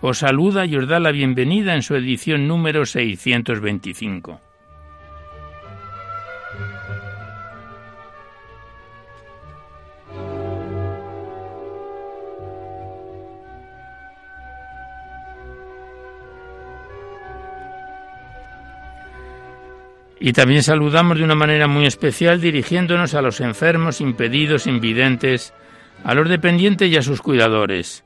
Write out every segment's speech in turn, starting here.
os saluda y os da la bienvenida en su edición número 625. Y también saludamos de una manera muy especial dirigiéndonos a los enfermos, impedidos, invidentes, a los dependientes y a sus cuidadores.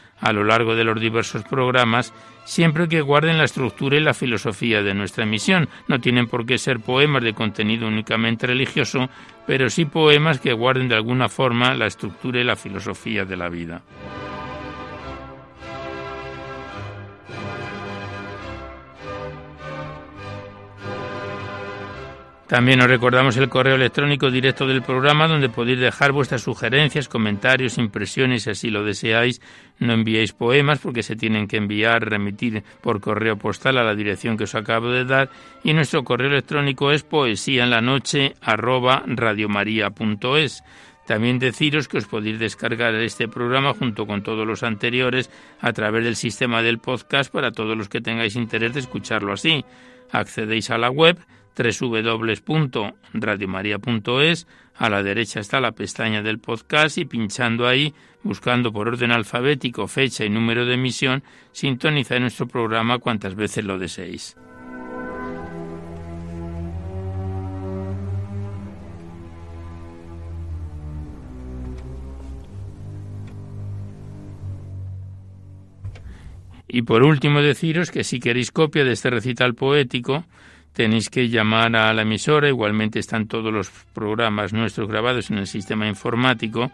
a lo largo de los diversos programas siempre que guarden la estructura y la filosofía de nuestra emisión. No tienen por qué ser poemas de contenido únicamente religioso, pero sí poemas que guarden de alguna forma la estructura y la filosofía de la vida. También os recordamos el correo electrónico directo del programa donde podéis dejar vuestras sugerencias, comentarios, impresiones, si así lo deseáis. No enviéis poemas porque se tienen que enviar, remitir por correo postal a la dirección que os acabo de dar. Y nuestro correo electrónico es poesía en la noche También deciros que os podéis descargar este programa junto con todos los anteriores a través del sistema del podcast para todos los que tengáis interés de escucharlo así. Accedéis a la web www.radiomaria.es. A la derecha está la pestaña del podcast y pinchando ahí, buscando por orden alfabético fecha y número de emisión, sintoniza nuestro programa cuantas veces lo deseéis. Y por último deciros que si queréis copia de este recital poético, tenéis que llamar a la emisora, igualmente están todos los programas nuestros grabados en el sistema informático,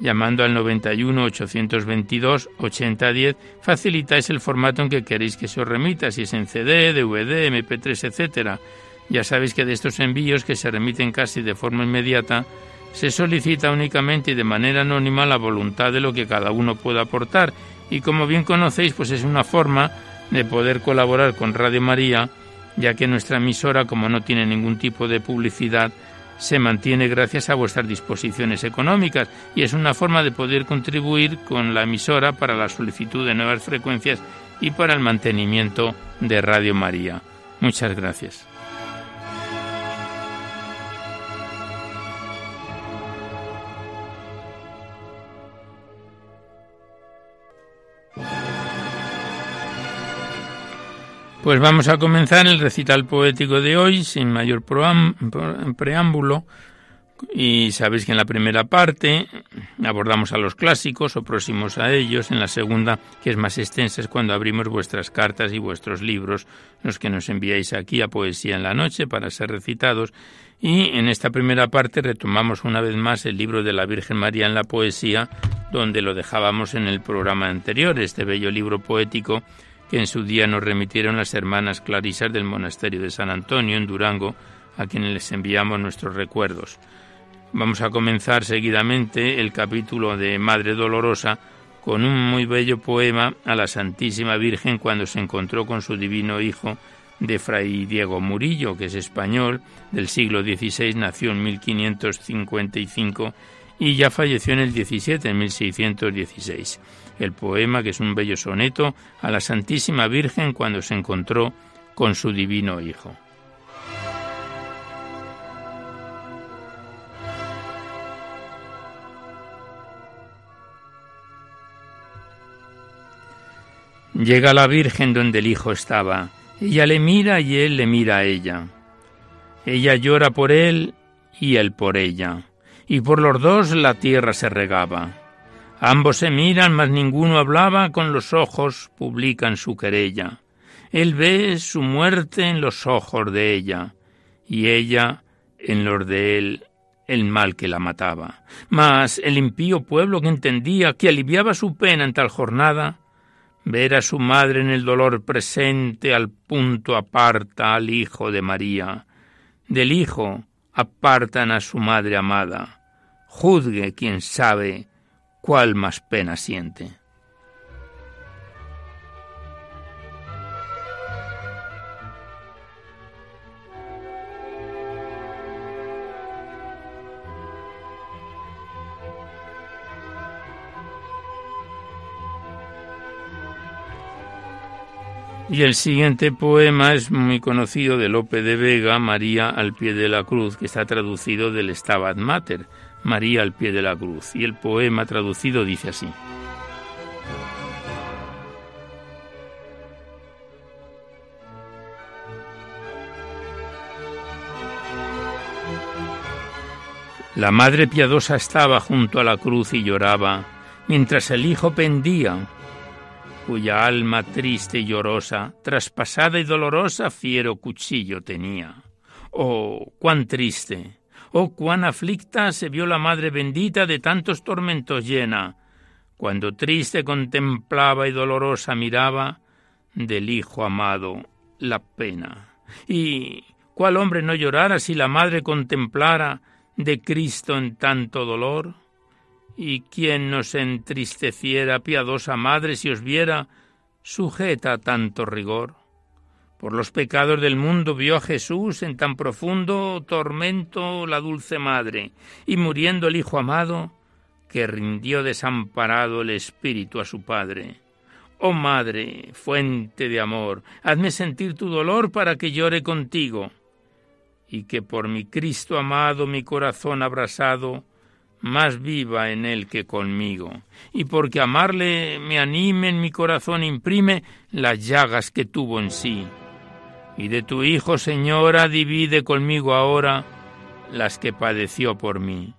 llamando al 91 822 8010, facilitáis el formato en que queréis que se os remita, si es en CD, DVD, MP3, etcétera. Ya sabéis que de estos envíos que se remiten casi de forma inmediata, se solicita únicamente y de manera anónima la voluntad de lo que cada uno pueda aportar y como bien conocéis, pues es una forma de poder colaborar con Radio María ya que nuestra emisora, como no tiene ningún tipo de publicidad, se mantiene gracias a vuestras disposiciones económicas y es una forma de poder contribuir con la emisora para la solicitud de nuevas frecuencias y para el mantenimiento de Radio María. Muchas gracias. Pues vamos a comenzar el recital poético de hoy sin mayor preámbulo, Y sabéis que en la primera parte abordamos a los clásicos o próximos a ellos. En la segunda, que es más extensa, es cuando abrimos vuestras cartas y vuestros libros, los que nos enviáis aquí a Poesía en la Noche para ser recitados. Y en esta primera parte retomamos una vez más el libro de la Virgen María en la poesía, donde lo dejábamos en el programa anterior, este bello libro poético que en su día nos remitieron las hermanas clarisas del monasterio de San Antonio en Durango, a quienes les enviamos nuestros recuerdos. Vamos a comenzar seguidamente el capítulo de Madre Dolorosa con un muy bello poema a la Santísima Virgen cuando se encontró con su divino Hijo de Fray Diego Murillo, que es español, del siglo XVI, nació en 1555 y ya falleció en el 17, en 1616. El poema, que es un bello soneto, a la Santísima Virgen cuando se encontró con su divino Hijo. Llega la Virgen donde el Hijo estaba. Ella le mira y él le mira a ella. Ella llora por él y él por ella. Y por los dos la tierra se regaba. Ambos se miran, mas ninguno hablaba, con los ojos publican su querella. Él ve su muerte en los ojos de ella, y ella en los de él el mal que la mataba. Mas el impío pueblo que entendía que aliviaba su pena en tal jornada, Ver a su madre en el dolor presente al punto aparta al Hijo de María. Del Hijo apartan a su madre amada. Juzgue quien sabe cuál más pena siente. Y el siguiente poema es muy conocido de Lope de Vega, María al pie de la cruz, que está traducido del Stabat Mater, María al pie de la cruz. Y el poema traducido dice así. La madre piadosa estaba junto a la cruz y lloraba, mientras el hijo pendía cuya alma triste y llorosa, traspasada y dolorosa, fiero cuchillo tenía. Oh, cuán triste, oh, cuán aflicta se vio la Madre bendita de tantos tormentos llena, cuando triste contemplaba y dolorosa miraba del Hijo amado la pena. Y cuál hombre no llorara si la Madre contemplara de Cristo en tanto dolor? ¿Y quién nos entristeciera, piadosa madre, si os viera sujeta a tanto rigor? Por los pecados del mundo vio a Jesús en tan profundo tormento la dulce madre, y muriendo el Hijo amado, que rindió desamparado el espíritu a su Padre. Oh Madre, fuente de amor, hazme sentir tu dolor para que llore contigo, y que por mi Cristo amado mi corazón abrasado más viva en él que conmigo, y porque amarle me anime en mi corazón imprime las llagas que tuvo en sí. Y de tu Hijo, Señora, divide conmigo ahora las que padeció por mí.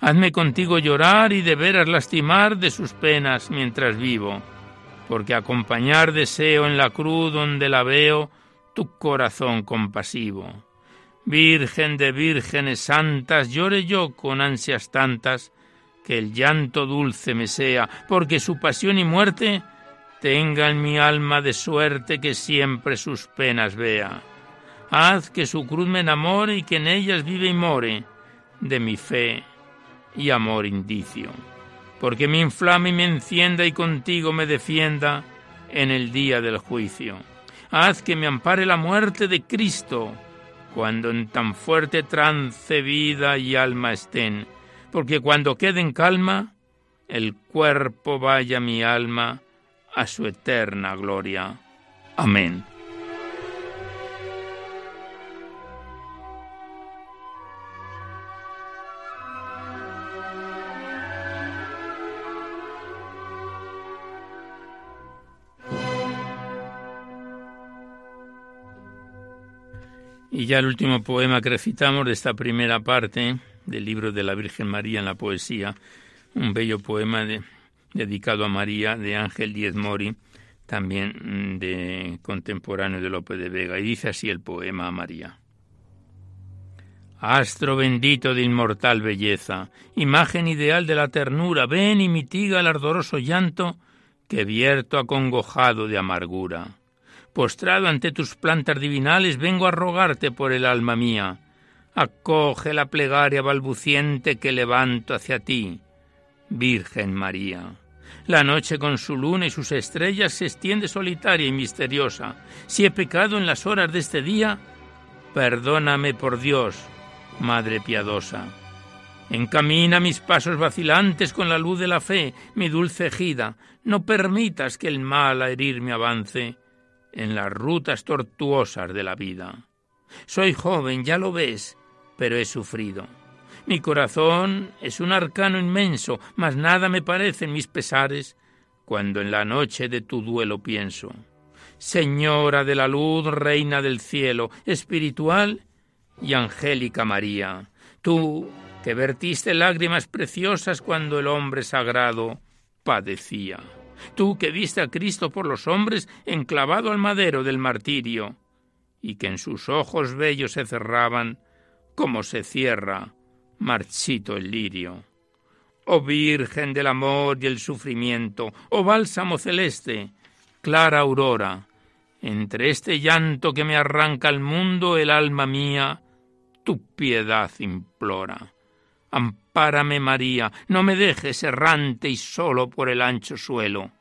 Hazme contigo llorar y de veras lastimar de sus penas mientras vivo, porque acompañar deseo en la cruz donde la veo tu corazón compasivo Virgen de vírgenes santas, llore yo con ansias tantas, que el llanto dulce me sea, porque su pasión y muerte tenga en mi alma de suerte que siempre sus penas vea. Haz que su cruz me enamore y que en ellas vive y more de mi fe y amor indicio, porque me inflame y me encienda y contigo me defienda en el día del juicio. Haz que me ampare la muerte de Cristo, cuando en tan fuerte trance vida y alma estén, porque cuando quede en calma, el cuerpo vaya mi alma a su eterna gloria. Amén. Y ya el último poema que recitamos de esta primera parte, del libro de la Virgen María en la poesía, un bello poema dedicado a María de Ángel Diez Mori, también de contemporáneo de Lope de Vega, y dice así el poema a María. Astro bendito de inmortal belleza, imagen ideal de la ternura, ven y mitiga el ardoroso llanto que vierto acongojado de amargura. Postrado ante tus plantas divinales, vengo a rogarte por el alma mía. Acoge la plegaria balbuciente que levanto hacia ti, Virgen María. La noche con su luna y sus estrellas se extiende solitaria y misteriosa. Si he pecado en las horas de este día, perdóname por Dios, Madre piadosa. Encamina mis pasos vacilantes con la luz de la fe, mi dulce ejida. No permitas que el mal a herirme avance en las rutas tortuosas de la vida. Soy joven, ya lo ves, pero he sufrido. Mi corazón es un arcano inmenso, mas nada me parecen mis pesares cuando en la noche de tu duelo pienso. Señora de la luz, reina del cielo, espiritual y angélica María, tú que vertiste lágrimas preciosas cuando el hombre sagrado padecía, tú que viste a Cristo por los hombres enclavado al madero del martirio, y que en sus ojos bellos se cerraban como se cierra marchito el lirio. Oh Virgen del amor y el sufrimiento, oh bálsamo celeste, clara aurora, entre este llanto que me arranca al mundo el alma mía, tu piedad implora. Ampárame, María, no me dejes errante y solo por el ancho suelo.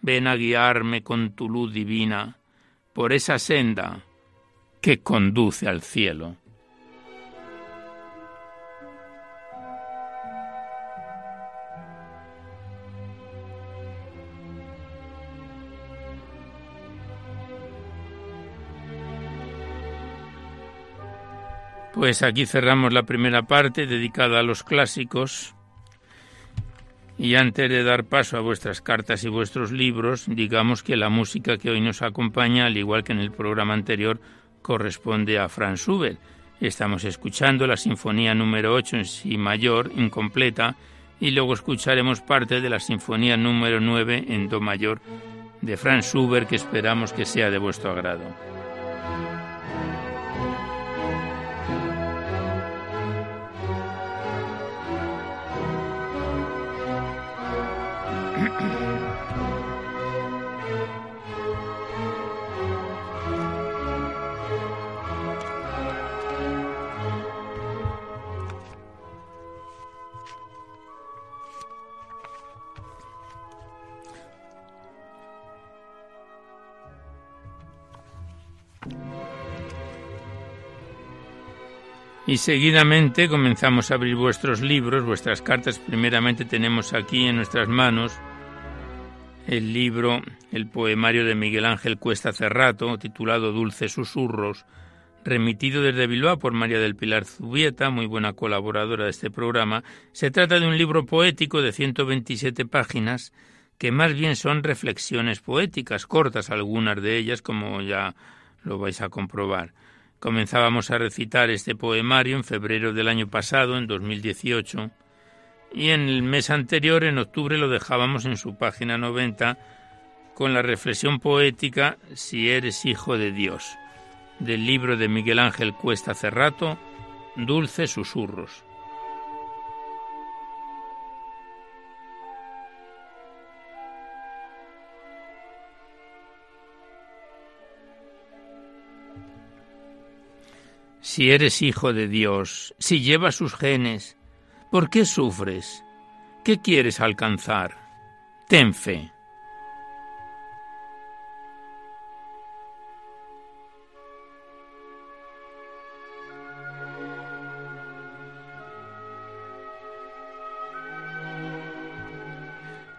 Ven a guiarme con tu luz divina por esa senda que conduce al cielo. Pues aquí cerramos la primera parte dedicada a los clásicos. Y antes de dar paso a vuestras cartas y vuestros libros, digamos que la música que hoy nos acompaña, al igual que en el programa anterior, corresponde a Franz Schubert. Estamos escuchando la Sinfonía número 8 en Si mayor, incompleta, y luego escucharemos parte de la Sinfonía número 9 en Do mayor de Franz Schubert, que esperamos que sea de vuestro agrado. Y seguidamente comenzamos a abrir vuestros libros, vuestras cartas. Primeramente tenemos aquí en nuestras manos el libro, el poemario de Miguel Ángel Cuesta Cerrato, titulado Dulces Susurros, remitido desde Bilbao por María del Pilar Zubieta, muy buena colaboradora de este programa. Se trata de un libro poético de 127 páginas, que más bien son reflexiones poéticas, cortas algunas de ellas, como ya lo vais a comprobar. Comenzábamos a recitar este poemario en febrero del año pasado, en 2018, y en el mes anterior, en octubre, lo dejábamos en su página 90 con la reflexión poética Si eres hijo de Dios, del libro de Miguel Ángel Cuesta Cerrato, Dulces Susurros. Si eres hijo de Dios, si llevas sus genes, ¿por qué sufres? ¿Qué quieres alcanzar? Ten fe.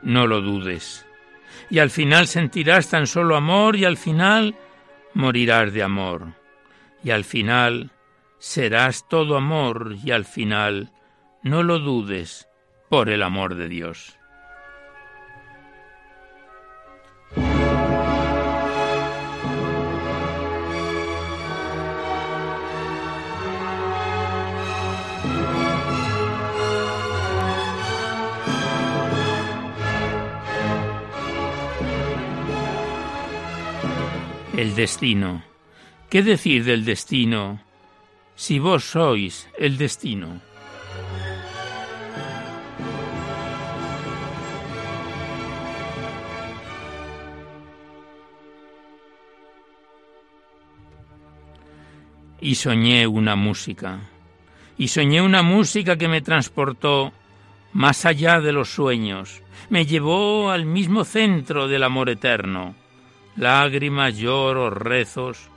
No lo dudes. Y al final sentirás tan solo amor y al final morirás de amor. Y al final serás todo amor y al final, no lo dudes, por el amor de Dios. El destino. ¿Qué decir del destino? Si vos sois el destino? Y soñé una música, y soñé una música que me transportó más allá de los sueños, me llevó al mismo centro del amor eterno. Lágrimas, lloros, rezos,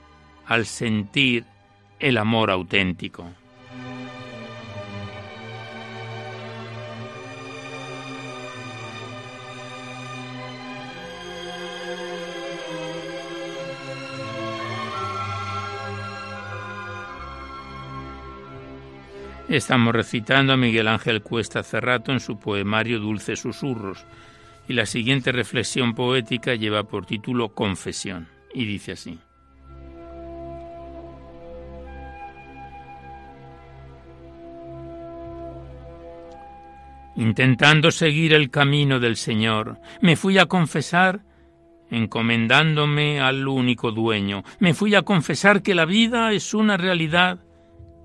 al sentir el amor auténtico. Estamos recitando a Miguel Ángel Cuesta Cerrato en su poemario Dulces Susurros, y la siguiente reflexión poética lleva por título Confesión y dice así. Intentando seguir el camino del Señor, me fui a confesar, encomendándome al único dueño, me fui a confesar que la vida es una realidad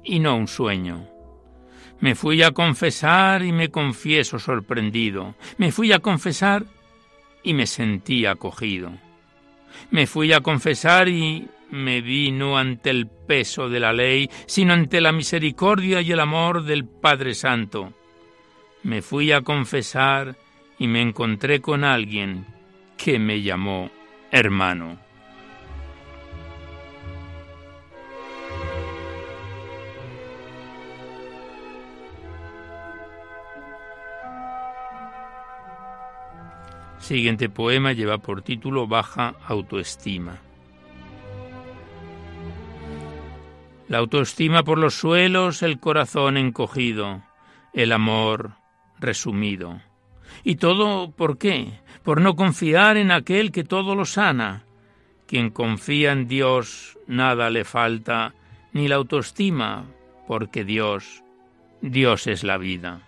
y no un sueño. Me fui a confesar y me confieso sorprendido. Me fui a confesar y me sentí acogido. Me fui a confesar y me vi no ante el peso de la ley, sino ante la misericordia y el amor del Padre Santo. Me fui a confesar y me encontré con alguien que me llamó hermano. Siguiente poema lleva por título Baja autoestima. La autoestima por los suelos, el corazón encogido, el amor resumido. ¿Y todo por qué? Por no confiar en aquel que todo lo sana. Quien confía en Dios nada le falta, ni la autoestima, porque Dios, Dios es la vida.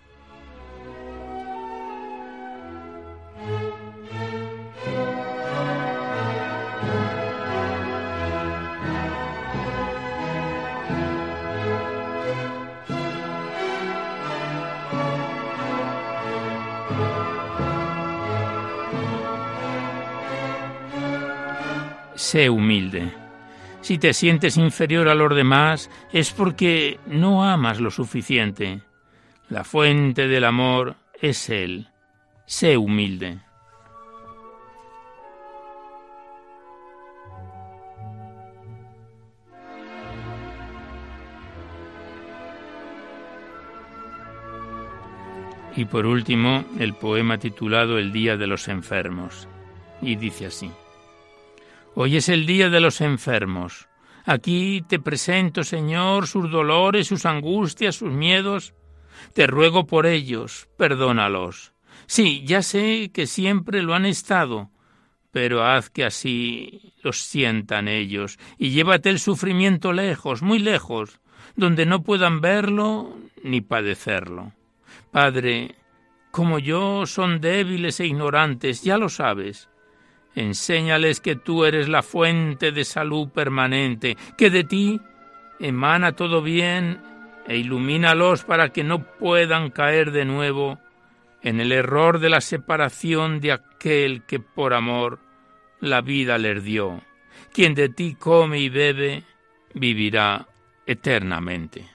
Sé humilde. Si te sientes inferior a los demás es porque no amas lo suficiente. La fuente del amor es Él. Sé humilde. Y por último, el poema titulado El Día de los Enfermos. Y dice así. Hoy es el día de los enfermos. Aquí te presento, Señor, sus dolores, sus angustias, sus miedos. Te ruego por ellos, perdónalos. Sí, ya sé que siempre lo han estado, pero haz que así los sientan ellos, y llévate el sufrimiento lejos, muy lejos, donde no puedan verlo ni padecerlo. Padre, como yo son débiles e ignorantes, ya lo sabes. Enséñales que tú eres la fuente de salud permanente, que de ti emana todo bien e ilumínalos para que no puedan caer de nuevo en el error de la separación de aquel que por amor la vida les dio. Quien de ti come y bebe, vivirá eternamente.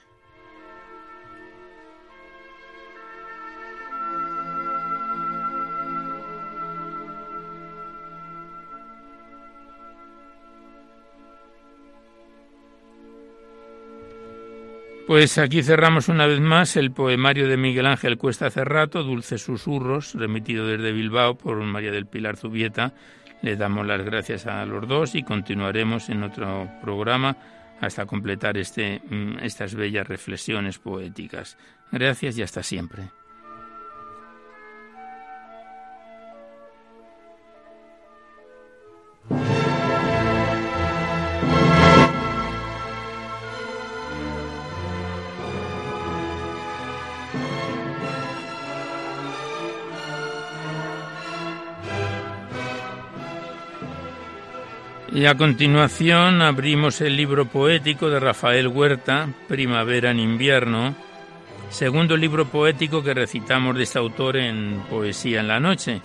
Pues aquí cerramos una vez más el poemario de Miguel Ángel Cuesta Cerrato, Dulces Susurros, remitido desde Bilbao por María del Pilar Zubieta. Le damos las gracias a los dos y continuaremos en otro programa hasta completar este, mm, estas bellas reflexiones poéticas. Gracias y hasta siempre. Y a continuación abrimos el libro poético de Rafael Huerta, Primavera en invierno, segundo libro poético que recitamos de este autor en Poesía en la Noche.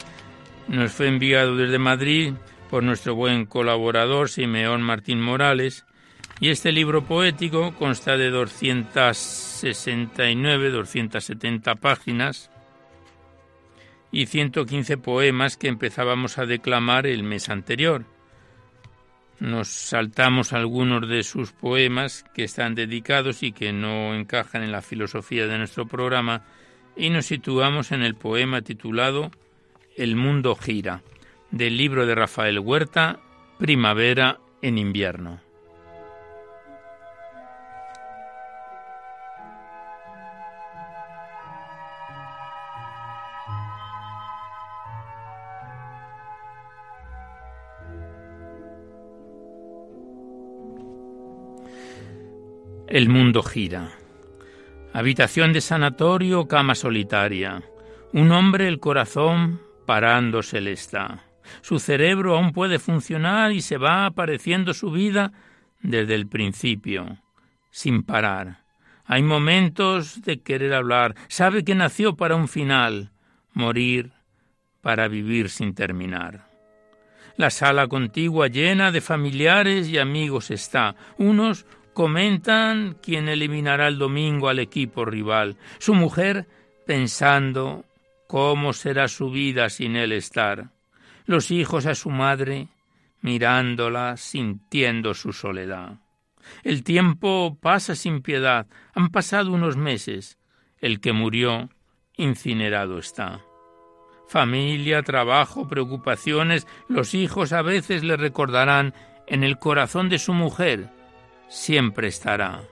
Nos fue enviado desde Madrid por nuestro buen colaborador Simeón Martín Morales y este libro poético consta de 269, 270 páginas y 115 poemas que empezábamos a declamar el mes anterior. Nos saltamos algunos de sus poemas que están dedicados y que no encajan en la filosofía de nuestro programa y nos situamos en el poema titulado El mundo gira, del libro de Rafael Huerta, Primavera en invierno. El mundo gira. Habitación de sanatorio, cama solitaria. Un hombre el corazón parándose le está. Su cerebro aún puede funcionar y se va apareciendo su vida desde el principio, sin parar. Hay momentos de querer hablar. Sabe que nació para un final, morir para vivir sin terminar. La sala contigua llena de familiares y amigos está, unos Comentan quién eliminará el domingo al equipo rival. Su mujer pensando cómo será su vida sin él estar. Los hijos a su madre mirándola, sintiendo su soledad. El tiempo pasa sin piedad. Han pasado unos meses. El que murió incinerado está. Familia, trabajo, preocupaciones, los hijos a veces le recordarán en el corazón de su mujer siempre estará.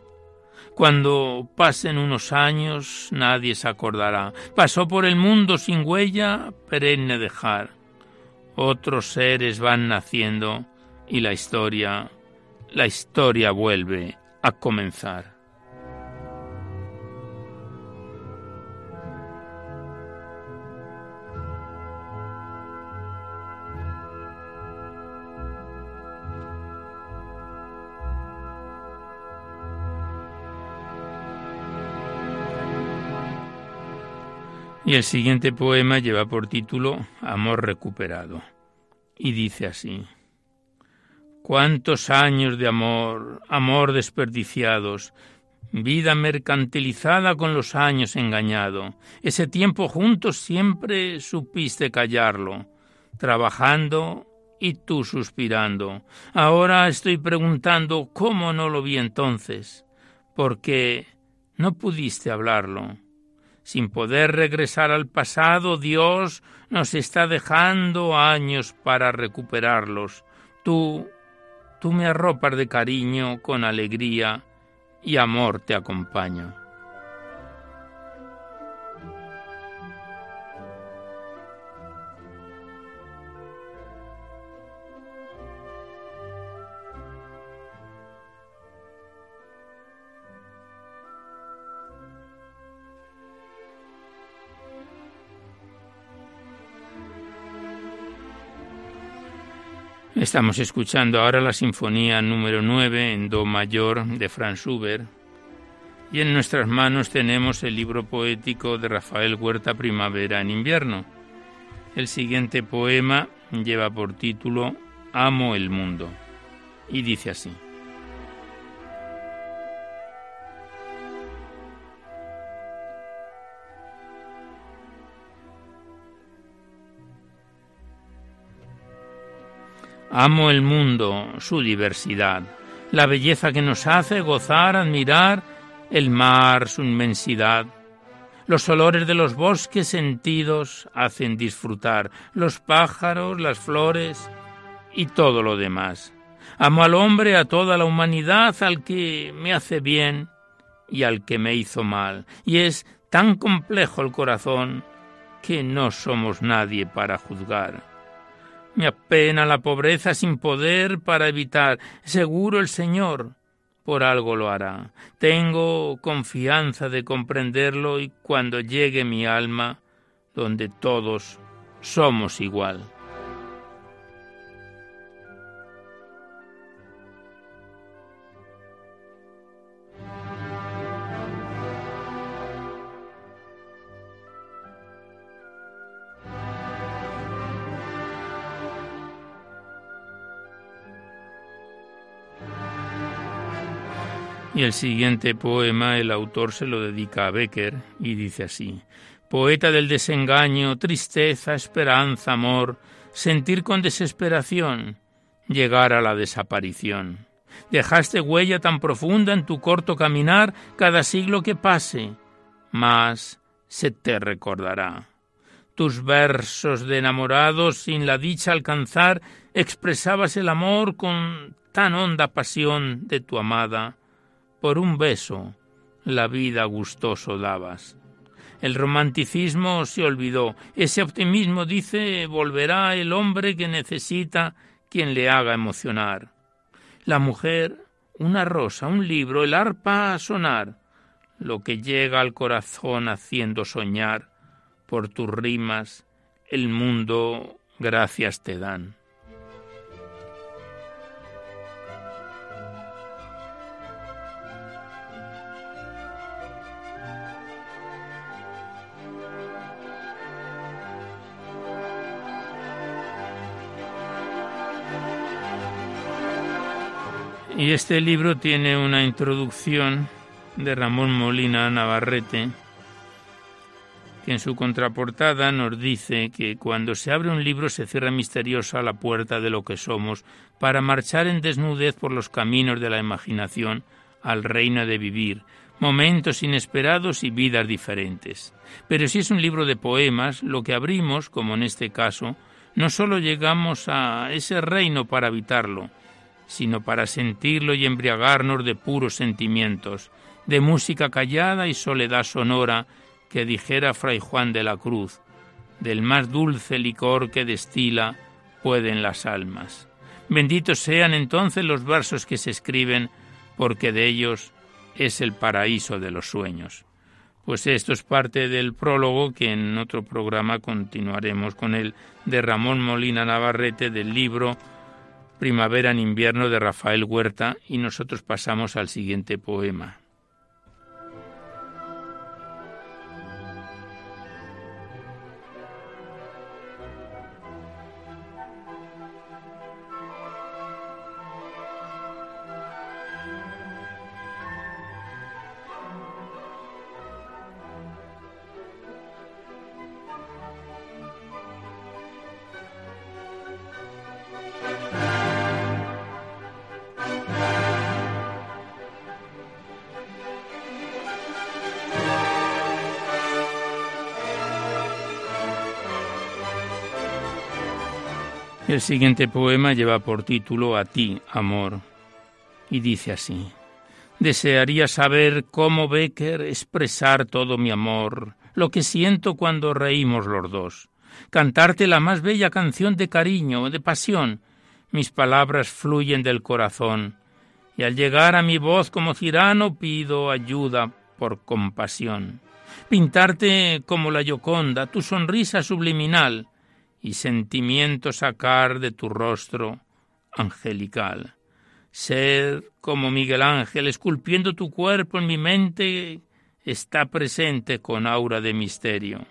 Cuando pasen unos años nadie se acordará. Pasó por el mundo sin huella, perenne dejar. Otros seres van naciendo y la historia, la historia vuelve a comenzar. Y el siguiente poema lleva por título Amor recuperado. Y dice así. Cuántos años de amor, amor desperdiciados, vida mercantilizada con los años engañado. Ese tiempo juntos siempre supiste callarlo, trabajando y tú suspirando. Ahora estoy preguntando cómo no lo vi entonces, porque no pudiste hablarlo. Sin poder regresar al pasado, Dios nos está dejando años para recuperarlos. Tú, tú me arropas de cariño, con alegría y amor te acompaño. Estamos escuchando ahora la Sinfonía número 9 en Do mayor de Franz Schubert y en nuestras manos tenemos el libro poético de Rafael Huerta Primavera en invierno. El siguiente poema lleva por título Amo el mundo y dice así. Amo el mundo, su diversidad, la belleza que nos hace gozar, admirar el mar, su inmensidad. Los olores de los bosques sentidos hacen disfrutar, los pájaros, las flores y todo lo demás. Amo al hombre, a toda la humanidad, al que me hace bien y al que me hizo mal. Y es tan complejo el corazón que no somos nadie para juzgar. Me apena la pobreza sin poder para evitar. Seguro el Señor por algo lo hará. Tengo confianza de comprenderlo y cuando llegue mi alma, donde todos somos igual. Y el siguiente poema el autor se lo dedica a Becker y dice así, Poeta del desengaño, tristeza, esperanza, amor, sentir con desesperación, llegar a la desaparición. Dejaste huella tan profunda en tu corto caminar cada siglo que pase, mas se te recordará. Tus versos de enamorados sin la dicha alcanzar expresabas el amor con tan honda pasión de tu amada por un beso la vida gustoso dabas. El romanticismo se olvidó. Ese optimismo dice volverá el hombre que necesita quien le haga emocionar. La mujer, una rosa, un libro, el arpa a sonar, lo que llega al corazón haciendo soñar, por tus rimas, el mundo gracias te dan. Y este libro tiene una introducción de Ramón Molina Navarrete, que en su contraportada nos dice que cuando se abre un libro se cierra misteriosa la puerta de lo que somos para marchar en desnudez por los caminos de la imaginación al reino de vivir, momentos inesperados y vidas diferentes. Pero si es un libro de poemas, lo que abrimos, como en este caso, no solo llegamos a ese reino para habitarlo, sino para sentirlo y embriagarnos de puros sentimientos, de música callada y soledad sonora, que dijera Fray Juan de la Cruz, del más dulce licor que destila pueden las almas. Benditos sean entonces los versos que se escriben, porque de ellos es el paraíso de los sueños. Pues esto es parte del prólogo que en otro programa continuaremos con el de Ramón Molina Navarrete del libro Primavera en invierno de Rafael Huerta y nosotros pasamos al siguiente poema. El siguiente poema lleva por título A ti, amor, y dice así. Desearía saber cómo Becker expresar todo mi amor, lo que siento cuando reímos los dos, cantarte la más bella canción de cariño, de pasión. Mis palabras fluyen del corazón, y al llegar a mi voz como cirano pido ayuda por compasión. Pintarte como la Yoconda, tu sonrisa subliminal, y sentimiento sacar de tu rostro angelical. Ser como Miguel Ángel, esculpiendo tu cuerpo en mi mente, está presente con aura de misterio.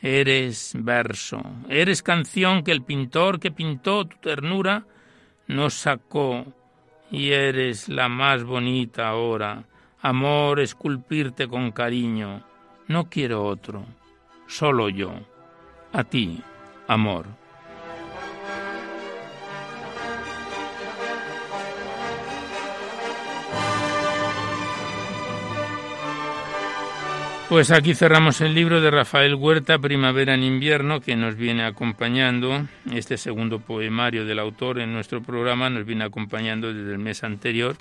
Eres verso, eres canción que el pintor que pintó tu ternura nos sacó, y eres la más bonita ahora. Amor, esculpirte con cariño. No quiero otro, solo yo. A ti, amor. Pues aquí cerramos el libro de Rafael Huerta, Primavera en invierno, que nos viene acompañando, este segundo poemario del autor en nuestro programa nos viene acompañando desde el mes anterior.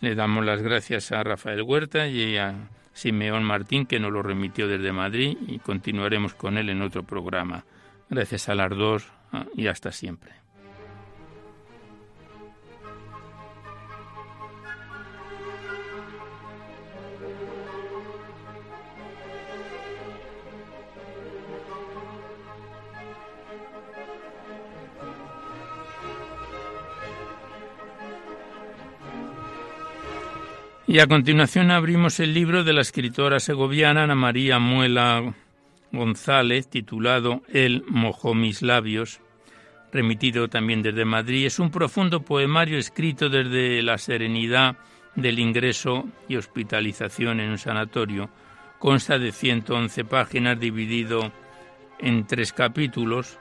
Le damos las gracias a Rafael Huerta y a Simeón Martín, que nos lo remitió desde Madrid, y continuaremos con él en otro programa. Gracias a las dos ah, y hasta siempre. Y a continuación abrimos el libro de la escritora segoviana Ana María Muela González, titulado El mojó mis labios, remitido también desde Madrid. Es un profundo poemario escrito desde la serenidad del ingreso y hospitalización en un sanatorio. Consta de 111 páginas dividido en tres capítulos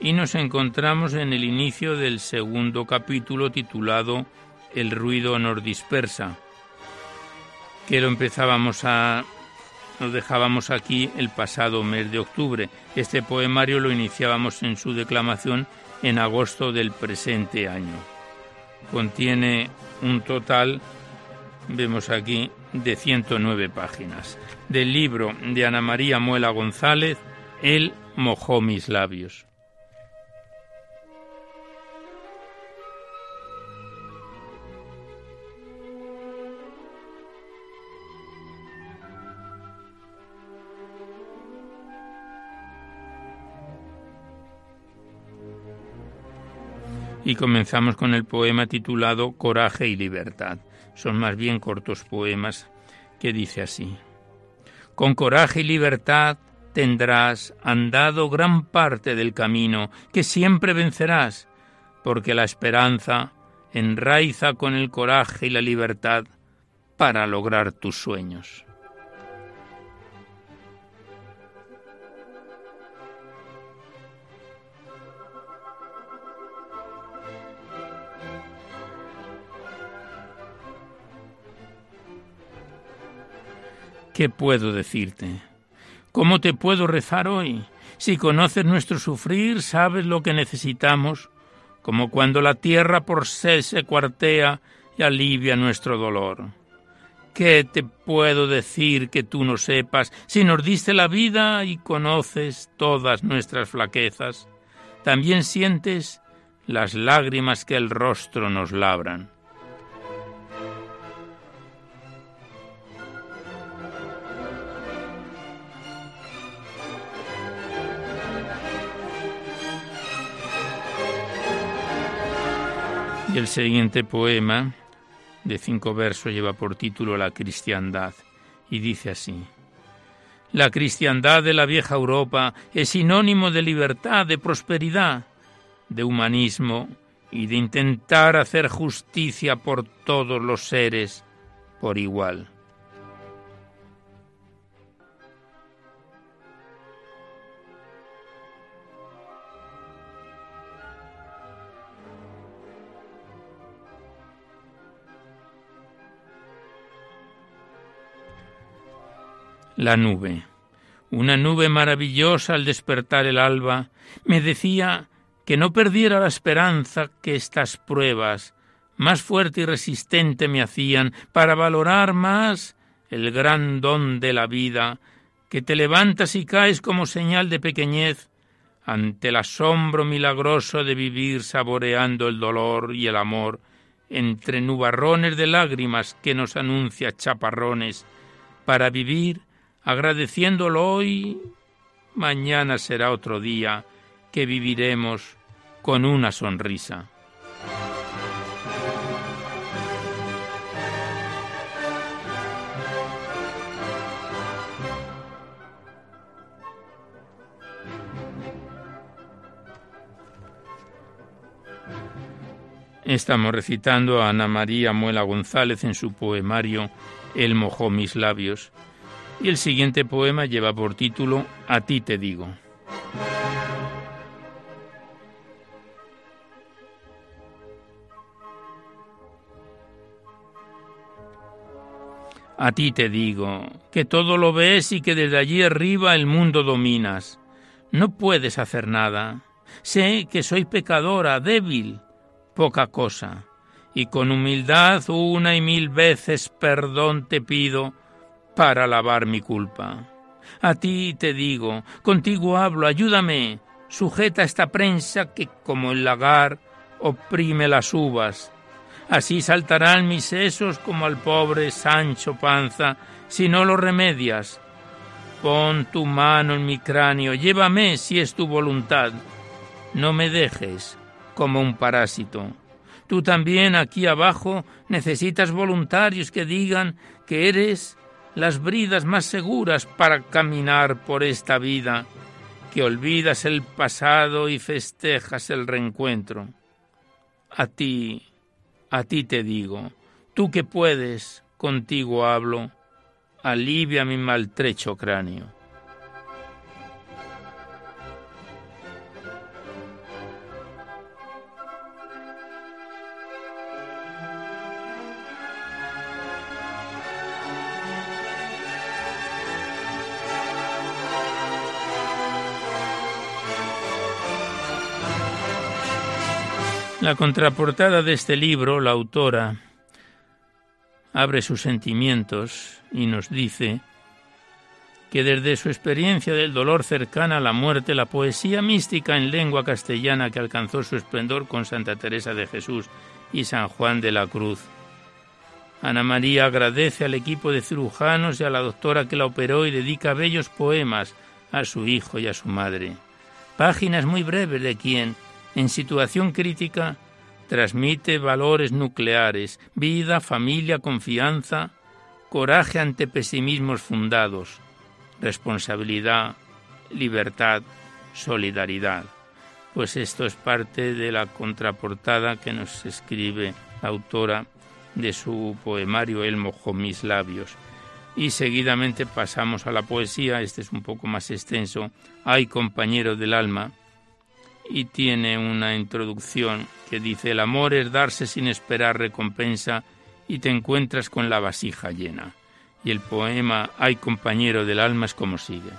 y nos encontramos en el inicio del segundo capítulo titulado El ruido nos dispersa, que lo empezábamos a nos dejábamos aquí el pasado mes de octubre. Este poemario lo iniciábamos en su declamación en agosto del presente año. Contiene un total, vemos aquí, de 109 páginas. Del libro de Ana María Muela González, Él mojó mis labios. Y comenzamos con el poema titulado Coraje y Libertad. Son más bien cortos poemas que dice así. Con coraje y libertad tendrás andado gran parte del camino que siempre vencerás, porque la esperanza enraiza con el coraje y la libertad para lograr tus sueños. ¿Qué puedo decirte? ¿Cómo te puedo rezar hoy? Si conoces nuestro sufrir, sabes lo que necesitamos, como cuando la tierra por sed se cuartea y alivia nuestro dolor. ¿Qué te puedo decir que tú no sepas si nos diste la vida y conoces todas nuestras flaquezas? También sientes las lágrimas que el rostro nos labran. Y el siguiente poema, de cinco versos, lleva por título La cristiandad y dice así. La cristiandad de la vieja Europa es sinónimo de libertad, de prosperidad, de humanismo y de intentar hacer justicia por todos los seres por igual. La nube. Una nube maravillosa al despertar el alba me decía que no perdiera la esperanza que estas pruebas más fuerte y resistente me hacían para valorar más el gran don de la vida, que te levantas y caes como señal de pequeñez ante el asombro milagroso de vivir saboreando el dolor y el amor entre nubarrones de lágrimas que nos anuncia chaparrones, para vivir agradeciéndolo hoy, mañana será otro día que viviremos con una sonrisa. Estamos recitando a Ana María Muela González en su poemario El mojó mis labios, y el siguiente poema lleva por título A ti te digo. A ti te digo, que todo lo ves y que desde allí arriba el mundo dominas. No puedes hacer nada. Sé que soy pecadora, débil, poca cosa, y con humildad una y mil veces perdón te pido para lavar mi culpa. A ti te digo, contigo hablo, ayúdame, sujeta esta prensa que como el lagar oprime las uvas. Así saltarán mis sesos como al pobre Sancho Panza, si no lo remedias. Pon tu mano en mi cráneo, llévame si es tu voluntad. No me dejes como un parásito. Tú también aquí abajo necesitas voluntarios que digan que eres las bridas más seguras para caminar por esta vida, que olvidas el pasado y festejas el reencuentro. A ti, a ti te digo, Tú que puedes, contigo hablo, alivia mi maltrecho cráneo. La contraportada de este libro, la autora abre sus sentimientos y nos dice que desde su experiencia del dolor cercana a la muerte, la poesía mística en lengua castellana que alcanzó su esplendor con Santa Teresa de Jesús y San Juan de la Cruz. Ana María agradece al equipo de cirujanos y a la doctora que la operó y dedica bellos poemas a su hijo y a su madre. Páginas muy breves de quien, en situación crítica, transmite valores nucleares, vida, familia, confianza, coraje ante pesimismos fundados, responsabilidad, libertad, solidaridad. Pues esto es parte de la contraportada que nos escribe la autora de su poemario El mojó mis labios. Y seguidamente pasamos a la poesía, este es un poco más extenso, Ay compañero del alma, y tiene una introducción que dice el amor es darse sin esperar recompensa y te encuentras con la vasija llena. Y el poema Ay compañero del alma es como sigue.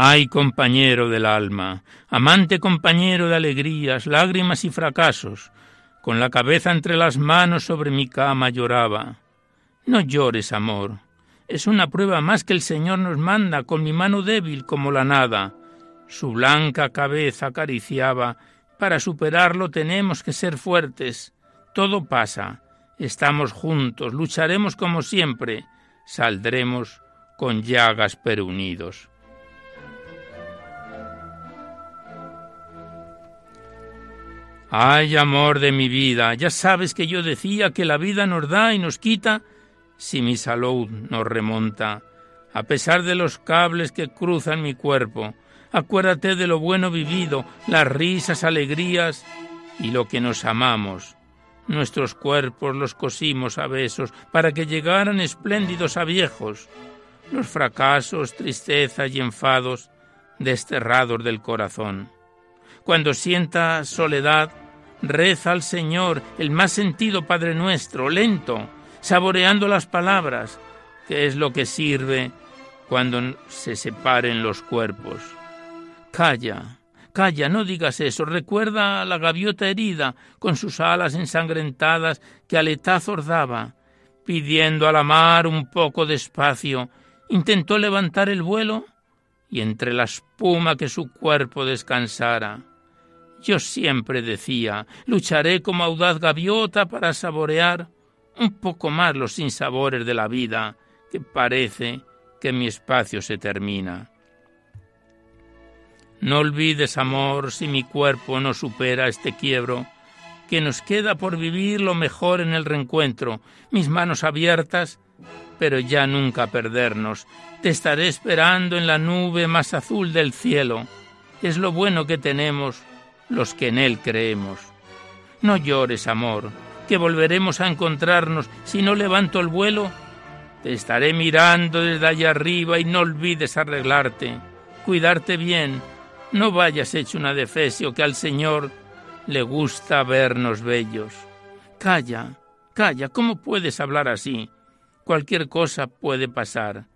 Ay, compañero del alma, amante compañero de alegrías, lágrimas y fracasos, con la cabeza entre las manos sobre mi cama lloraba. No llores, amor. Es una prueba más que el Señor nos manda, con mi mano débil como la nada. Su blanca cabeza acariciaba. Para superarlo tenemos que ser fuertes. Todo pasa. Estamos juntos, lucharemos como siempre. Saldremos con llagas pero unidos. Ay, amor de mi vida, ya sabes que yo decía que la vida nos da y nos quita si mi salud nos remonta, a pesar de los cables que cruzan mi cuerpo. Acuérdate de lo bueno vivido, las risas, alegrías y lo que nos amamos. Nuestros cuerpos los cosimos a besos para que llegaran espléndidos a viejos. Los fracasos, tristezas y enfados desterrados del corazón. Cuando sienta soledad, reza al Señor el más sentido Padre nuestro, lento, saboreando las palabras, que es lo que sirve cuando se separen los cuerpos. Calla, calla, no digas eso. Recuerda a la gaviota herida, con sus alas ensangrentadas, que aletazos daba. Pidiendo a la mar un poco de espacio, intentó levantar el vuelo y entre la espuma que su cuerpo descansara. Yo siempre decía, lucharé como audaz gaviota para saborear un poco más los sinsabores de la vida, que parece que mi espacio se termina. No olvides, amor, si mi cuerpo no supera este quiebro, que nos queda por vivir lo mejor en el reencuentro, mis manos abiertas, pero ya nunca perdernos. Te estaré esperando en la nube más azul del cielo. Es lo bueno que tenemos los que en Él creemos. No llores, amor, que volveremos a encontrarnos si no levanto el vuelo. Te estaré mirando desde allá arriba y no olvides arreglarte, cuidarte bien. No vayas hecho una defesio que al Señor le gusta vernos bellos. Calla, calla, ¿cómo puedes hablar así? Cualquier cosa puede pasar.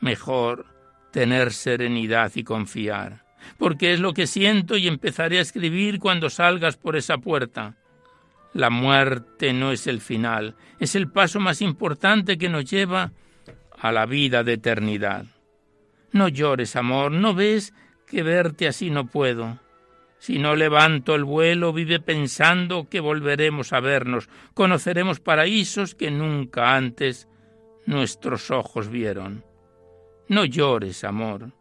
Mejor tener serenidad y confiar porque es lo que siento y empezaré a escribir cuando salgas por esa puerta. La muerte no es el final, es el paso más importante que nos lleva a la vida de eternidad. No llores, amor, ¿no ves que verte así no puedo? Si no levanto el vuelo, vive pensando que volveremos a vernos, conoceremos paraísos que nunca antes nuestros ojos vieron. No llores, amor,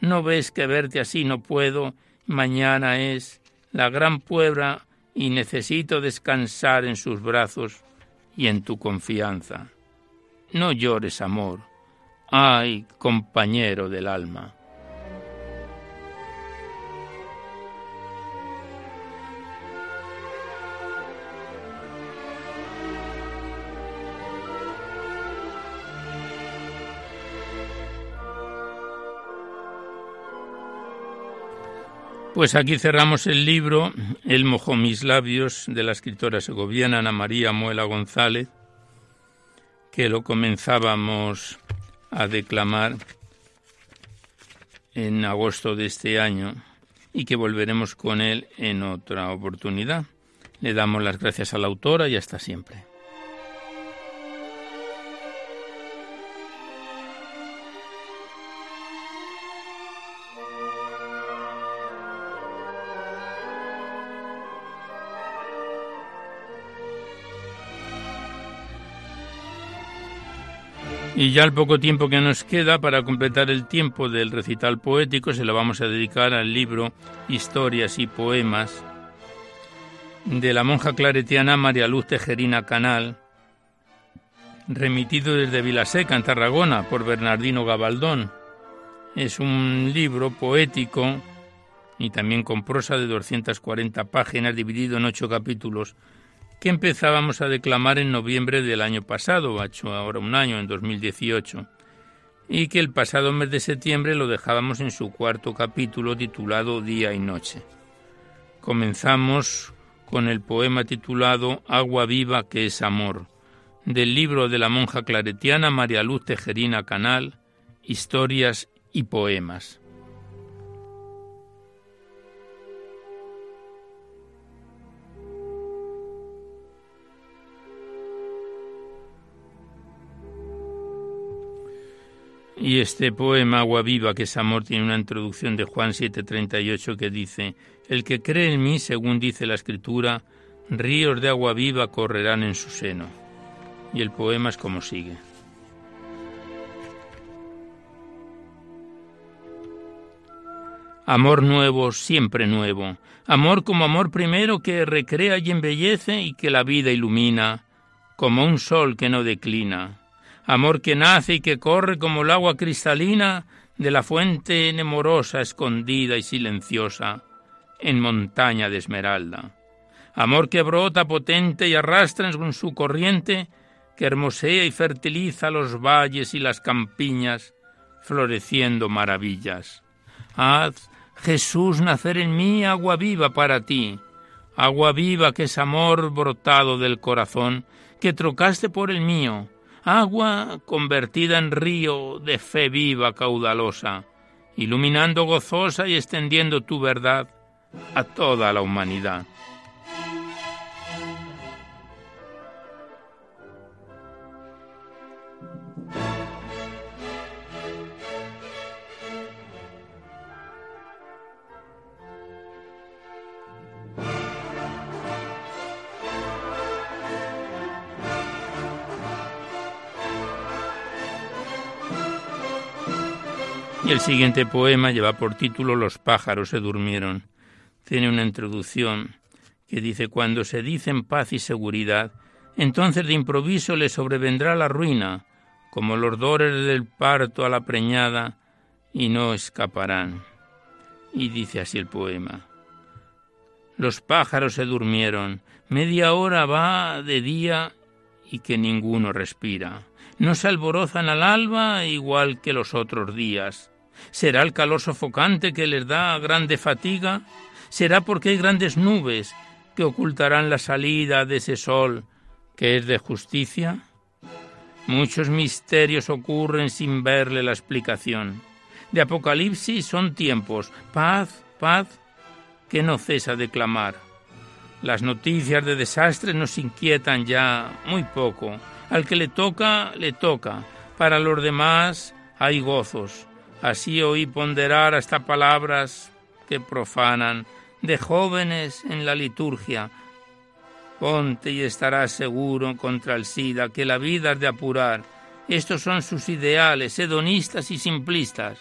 ¿No ves que verte así no puedo? Mañana es la gran puebla y necesito descansar en sus brazos y en tu confianza. No llores, amor. Ay, compañero del alma. Pues aquí cerramos el libro El mojó mis labios de la escritora segoviana Ana María Muela González, que lo comenzábamos a declamar en agosto de este año y que volveremos con él en otra oportunidad. Le damos las gracias a la autora y hasta siempre. Y ya el poco tiempo que nos queda para completar el tiempo del recital poético se lo vamos a dedicar al libro Historias y Poemas de la monja claretiana María Luz Tejerina Canal, remitido desde Vilaseca, en Tarragona, por Bernardino Gabaldón. Es un libro poético y también con prosa de 240 páginas, dividido en ocho capítulos, que empezábamos a declamar en noviembre del año pasado, ahora un año, en 2018, y que el pasado mes de septiembre lo dejábamos en su cuarto capítulo titulado Día y Noche. Comenzamos con el poema titulado Agua viva que es amor, del libro de la monja claretiana María Luz Tejerina Canal, Historias y Poemas. Y este poema Agua Viva, que es amor, tiene una introducción de Juan 7:38 que dice, El que cree en mí, según dice la Escritura, ríos de agua viva correrán en su seno. Y el poema es como sigue. Amor nuevo, siempre nuevo. Amor como amor primero que recrea y embellece y que la vida ilumina, como un sol que no declina amor que nace y que corre como el agua cristalina de la fuente nemorosa, escondida y silenciosa, en montaña de esmeralda. Amor que brota potente y arrastra en su corriente, que hermosea y fertiliza los valles y las campiñas, floreciendo maravillas. Haz, Jesús, nacer en mí agua viva para ti, agua viva que es amor brotado del corazón, que trocaste por el mío, agua convertida en río de fe viva caudalosa, iluminando gozosa y extendiendo tu verdad a toda la humanidad. Siguiente poema lleva por título Los pájaros se durmieron. Tiene una introducción que dice, cuando se dicen paz y seguridad, entonces de improviso le sobrevendrá la ruina, como los dores del parto a la preñada, y no escaparán. Y dice así el poema. Los pájaros se durmieron, media hora va de día y que ninguno respira. No se alborozan al alba igual que los otros días. ¿Será el calor sofocante que les da grande fatiga? ¿Será porque hay grandes nubes que ocultarán la salida de ese sol que es de justicia? Muchos misterios ocurren sin verle la explicación. De Apocalipsis son tiempos, paz, paz, que no cesa de clamar. Las noticias de desastres nos inquietan ya muy poco. Al que le toca, le toca. Para los demás hay gozos. Así oí ponderar hasta palabras que profanan de jóvenes en la liturgia. Ponte y estarás seguro contra el SIDA que la vida es de apurar. Estos son sus ideales, hedonistas y simplistas.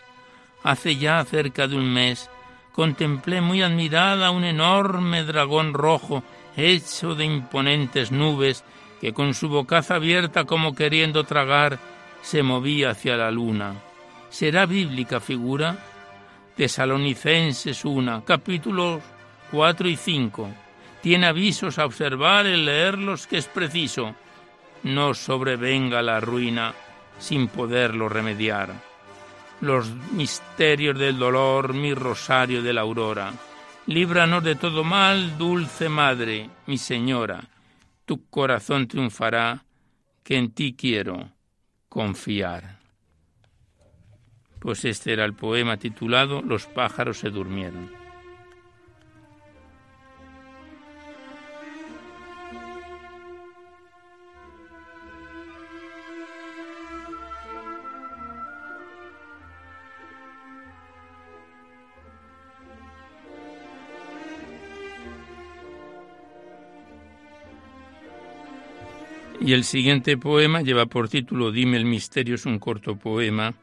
Hace ya cerca de un mes contemplé muy admirada un enorme dragón rojo hecho de imponentes nubes que con su bocaza abierta como queriendo tragar se movía hacia la luna. ¿Será bíblica figura? Tesalonicenses 1, capítulos 4 y 5. Tiene avisos a observar y leerlos que es preciso. No sobrevenga la ruina sin poderlo remediar. Los misterios del dolor, mi rosario de la aurora. Líbranos de todo mal, dulce Madre, mi Señora. Tu corazón triunfará, que en ti quiero confiar. Pues este era el poema titulado Los pájaros se durmieron. Y el siguiente poema lleva por título Dime el misterio, es un corto poema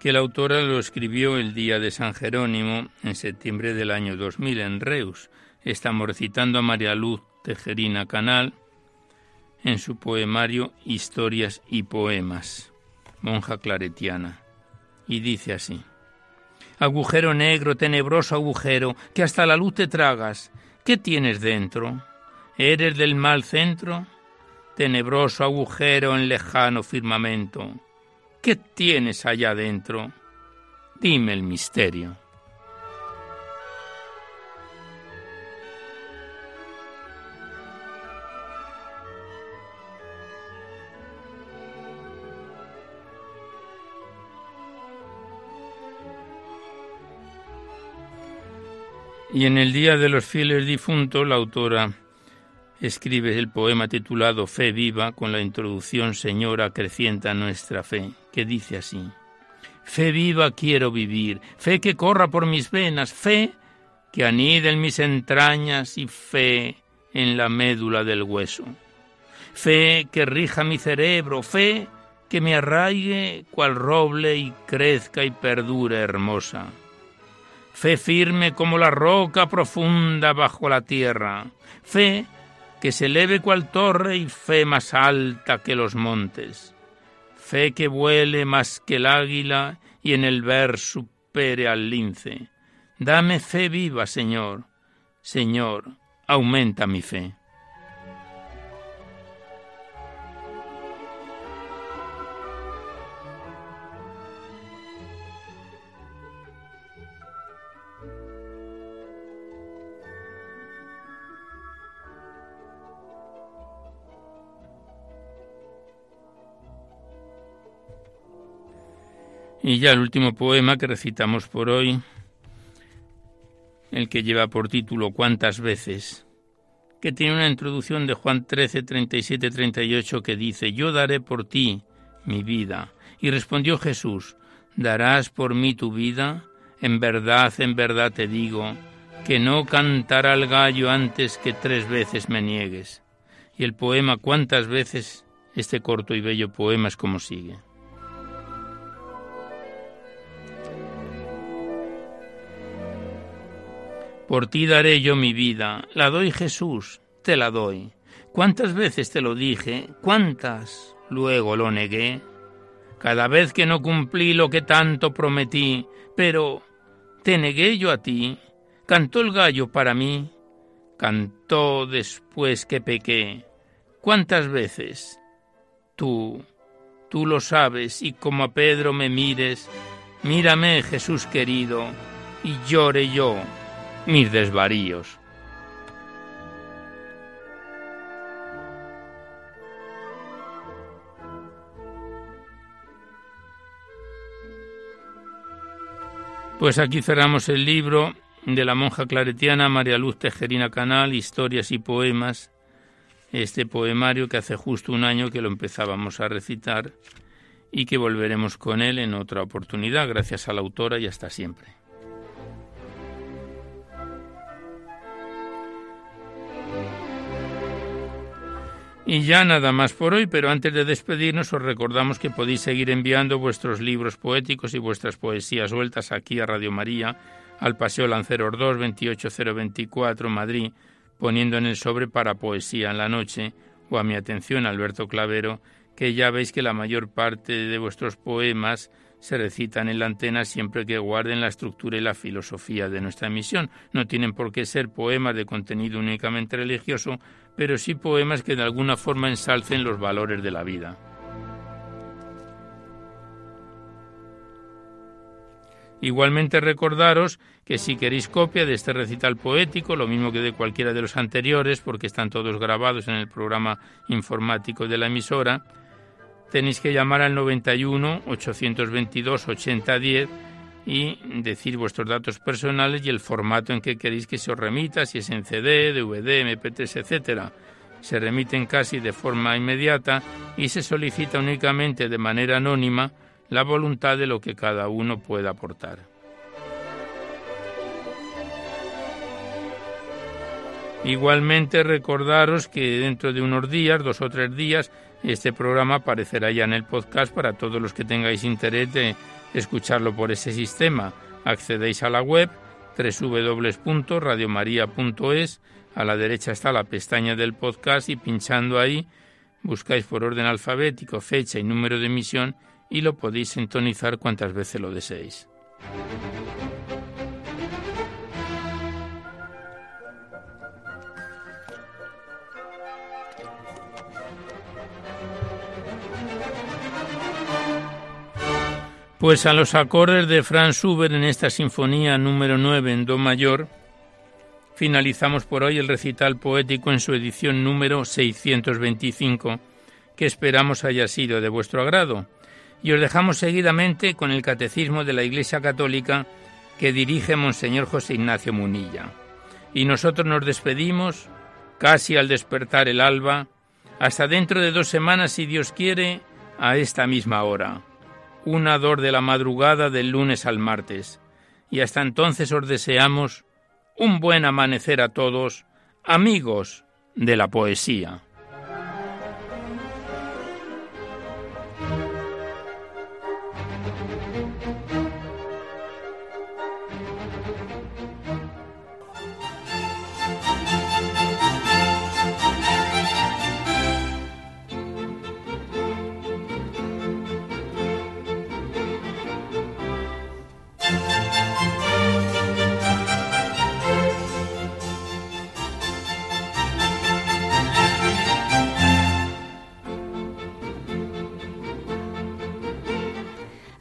que la autora lo escribió el día de San Jerónimo, en septiembre del año 2000, en Reus. Estamos recitando a María Luz Tejerina Canal en su poemario Historias y Poemas, monja claretiana. Y dice así, Agujero negro, tenebroso agujero, que hasta la luz te tragas, ¿qué tienes dentro? ¿Eres del mal centro? tenebroso agujero en lejano firmamento. ¿Qué tienes allá adentro? Dime el misterio. Y en el Día de los Fieles Difuntos, la autora escribe el poema titulado Fe viva con la introducción Señora acrecienta nuestra fe, que dice así. Fe viva quiero vivir, fe que corra por mis venas, fe que anide en mis entrañas y fe en la médula del hueso. Fe que rija mi cerebro, fe que me arraigue cual roble y crezca y perdure hermosa. Fe firme como la roca profunda bajo la tierra, fe que se eleve cual torre y fe más alta que los montes, fe que vuele más que el águila y en el ver supere al lince. Dame fe viva, Señor, Señor, aumenta mi fe. Y ya el último poema que recitamos por hoy, el que lleva por título ¿Cuántas veces? que tiene una introducción de Juan 13, 37, 38 que dice, Yo daré por ti mi vida. Y respondió Jesús, ¿darás por mí tu vida? En verdad, en verdad te digo, que no cantará el gallo antes que tres veces me niegues. Y el poema ¿Cuántas veces? Este corto y bello poema es como sigue. Por ti daré yo mi vida, la doy Jesús, te la doy. ¿Cuántas veces te lo dije? ¿Cuántas? Luego lo negué. Cada vez que no cumplí lo que tanto prometí, pero te negué yo a ti. Cantó el gallo para mí, cantó después que pequé. ¿Cuántas veces? Tú, tú lo sabes, y como a Pedro me mires, mírame, Jesús querido, y llore yo mis desvaríos. Pues aquí cerramos el libro de la monja claretiana María Luz Tejerina Canal, Historias y Poemas, este poemario que hace justo un año que lo empezábamos a recitar y que volveremos con él en otra oportunidad, gracias a la autora y hasta siempre. Y ya nada más por hoy, pero antes de despedirnos os recordamos que podéis seguir enviando vuestros libros poéticos y vuestras poesías sueltas aquí a Radio María, al Paseo Lanceros 2, 28024, Madrid, poniendo en el sobre para poesía en la noche, o a mi atención Alberto Clavero, que ya veis que la mayor parte de vuestros poemas se recitan en la antena siempre que guarden la estructura y la filosofía de nuestra emisión. No tienen por qué ser poemas de contenido únicamente religioso, pero sí poemas que de alguna forma ensalcen los valores de la vida. Igualmente recordaros que si queréis copia de este recital poético, lo mismo que de cualquiera de los anteriores, porque están todos grabados en el programa informático de la emisora, tenéis que llamar al 91 822 8010 y decir vuestros datos personales y el formato en que queréis que se os remita, si es en CD, DVD, MP3, etcétera. Se remiten casi de forma inmediata y se solicita únicamente de manera anónima la voluntad de lo que cada uno pueda aportar. Igualmente recordaros que dentro de unos días, dos o tres días, este programa aparecerá ya en el podcast para todos los que tengáis interés de escucharlo por ese sistema. Accedéis a la web www.radiomaria.es. A la derecha está la pestaña del podcast y pinchando ahí buscáis por orden alfabético fecha y número de emisión y lo podéis sintonizar cuantas veces lo deseéis. Pues a los acordes de Franz Schubert en esta sinfonía número 9 en Do mayor, finalizamos por hoy el recital poético en su edición número 625, que esperamos haya sido de vuestro agrado, y os dejamos seguidamente con el Catecismo de la Iglesia Católica que dirige Monseñor José Ignacio Munilla. Y nosotros nos despedimos, casi al despertar el alba, hasta dentro de dos semanas, si Dios quiere, a esta misma hora una dor de la madrugada del lunes al martes. Y hasta entonces os deseamos un buen amanecer a todos, amigos de la poesía.